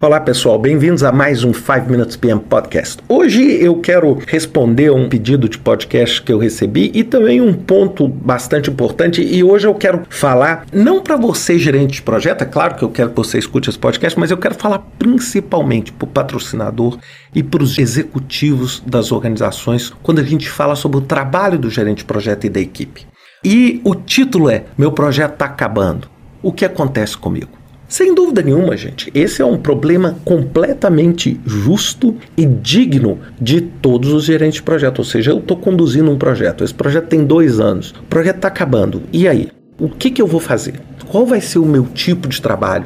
Olá pessoal, bem-vindos a mais um 5 Minutes PM Podcast. Hoje eu quero responder um pedido de podcast que eu recebi e também um ponto bastante importante. E hoje eu quero falar, não para você, gerente de projeto, é claro que eu quero que você escute esse podcast, mas eu quero falar principalmente para o patrocinador e para os executivos das organizações quando a gente fala sobre o trabalho do gerente de projeto e da equipe. E o título é Meu projeto está acabando. O que acontece comigo? Sem dúvida nenhuma, gente, esse é um problema completamente justo e digno de todos os gerentes de projeto. Ou seja, eu estou conduzindo um projeto, esse projeto tem dois anos, o projeto está acabando. E aí? O que, que eu vou fazer? Qual vai ser o meu tipo de trabalho?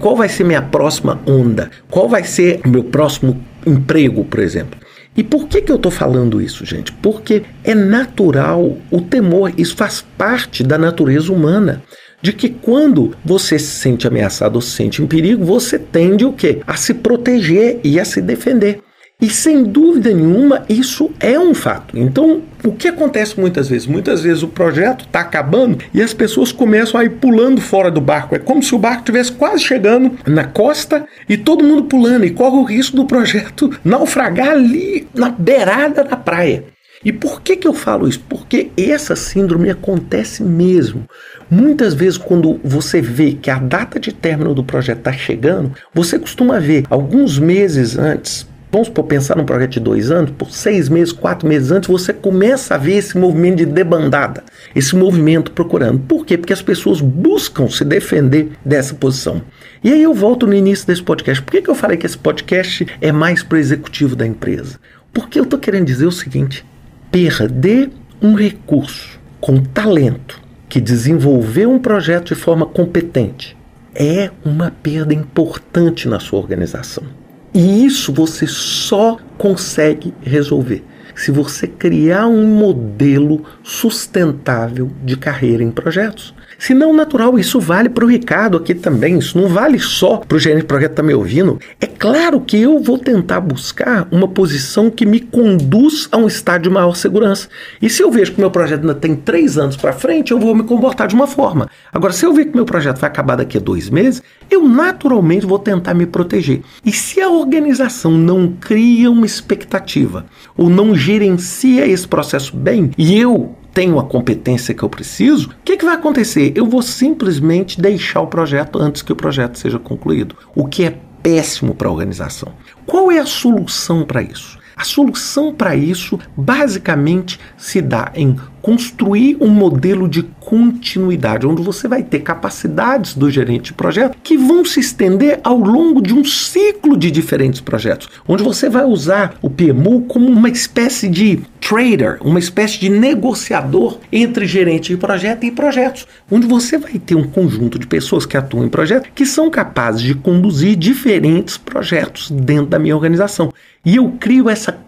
Qual vai ser minha próxima onda? Qual vai ser o meu próximo emprego, por exemplo? E por que, que eu estou falando isso, gente? Porque é natural o temor, isso faz parte da natureza humana de que quando você se sente ameaçado ou se sente em perigo, você tende o quê? A se proteger e a se defender. E sem dúvida nenhuma, isso é um fato. Então, o que acontece muitas vezes? Muitas vezes o projeto está acabando e as pessoas começam a ir pulando fora do barco. É como se o barco estivesse quase chegando na costa e todo mundo pulando e corre o risco do projeto naufragar ali na beirada da praia. E por que, que eu falo isso? Porque essa síndrome acontece mesmo. Muitas vezes, quando você vê que a data de término do projeto está chegando, você costuma ver alguns meses antes, vamos pensar num projeto de dois anos, por seis meses, quatro meses antes, você começa a ver esse movimento de debandada, esse movimento procurando. Por quê? Porque as pessoas buscam se defender dessa posição. E aí eu volto no início desse podcast. Por que, que eu falei que esse podcast é mais para o executivo da empresa? Porque eu estou querendo dizer o seguinte: perder um recurso com talento que desenvolveu um projeto de forma competente é uma perda importante na sua organização. E isso você só consegue resolver se você criar um modelo sustentável de carreira em projetos. Se não natural, isso vale para o Ricardo aqui também. Isso não vale só para o gerente de projeto que está me ouvindo. É claro que eu vou tentar buscar uma posição que me conduz a um estado de maior segurança. E se eu vejo que meu projeto ainda tem três anos para frente, eu vou me comportar de uma forma. Agora, se eu ver que meu projeto vai acabar daqui a dois meses, eu naturalmente vou tentar me proteger. E se a organização não cria uma expectativa ou não gerencia esse processo bem, e eu tenho a competência que eu preciso, o que, que vai acontecer? Eu vou simplesmente deixar o projeto antes que o projeto seja concluído, o que é péssimo para a organização. Qual é a solução para isso? A solução para isso basicamente se dá em construir um modelo de continuidade, onde você vai ter capacidades do gerente de projeto que vão se estender ao longo de um ciclo de diferentes projetos, onde você vai usar o PMO como uma espécie de trader, uma espécie de negociador entre gerente de projeto e projetos, onde você vai ter um conjunto de pessoas que atuam em projeto que são capazes de conduzir diferentes projetos dentro da minha organização. E eu crio essa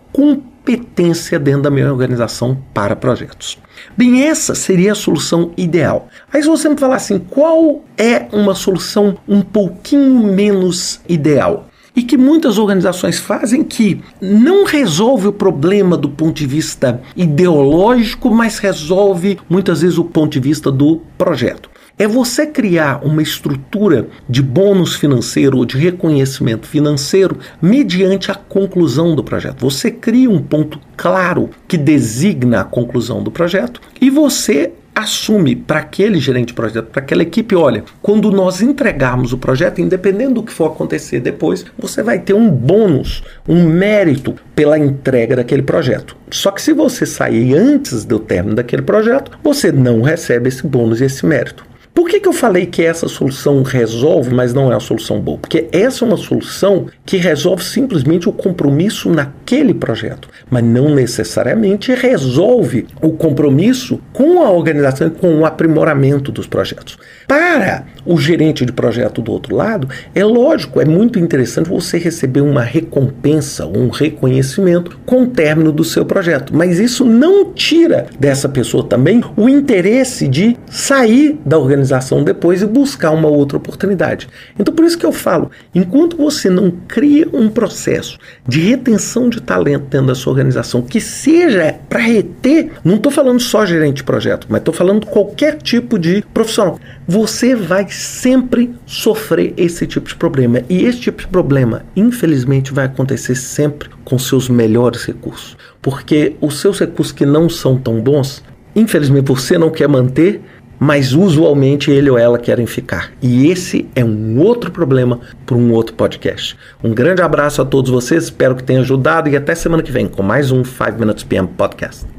competência dentro da minha organização para projetos. Bem, essa seria a solução ideal. Aí se você me falar assim, qual é uma solução um pouquinho menos ideal? E que muitas organizações fazem que não resolve o problema do ponto de vista ideológico, mas resolve muitas vezes o ponto de vista do projeto é você criar uma estrutura de bônus financeiro ou de reconhecimento financeiro mediante a conclusão do projeto. Você cria um ponto claro que designa a conclusão do projeto e você assume para aquele gerente de projeto, para aquela equipe, olha, quando nós entregarmos o projeto, independente do que for acontecer depois, você vai ter um bônus, um mérito pela entrega daquele projeto. Só que se você sair antes do término daquele projeto, você não recebe esse bônus e esse mérito. Por que, que eu falei que essa solução resolve, mas não é a solução boa? Porque essa é uma solução que resolve simplesmente o compromisso naquele projeto, mas não necessariamente resolve o compromisso com a organização e com o aprimoramento dos projetos. Para o gerente de projeto do outro lado, é lógico, é muito interessante você receber uma recompensa, um reconhecimento com o término do seu projeto, mas isso não tira dessa pessoa também o interesse de sair da organização organização depois e buscar uma outra oportunidade. Então, por isso que eu falo: enquanto você não cria um processo de retenção de talento dentro da sua organização que seja para reter, não estou falando só gerente de projeto, mas estou falando qualquer tipo de profissional, você vai sempre sofrer esse tipo de problema. E esse tipo de problema, infelizmente, vai acontecer sempre com seus melhores recursos. Porque os seus recursos que não são tão bons, infelizmente você não quer manter, mas usualmente ele ou ela querem ficar. E esse é um outro problema para um outro podcast. Um grande abraço a todos vocês, espero que tenha ajudado e até semana que vem com mais um 5 Minutes PM Podcast.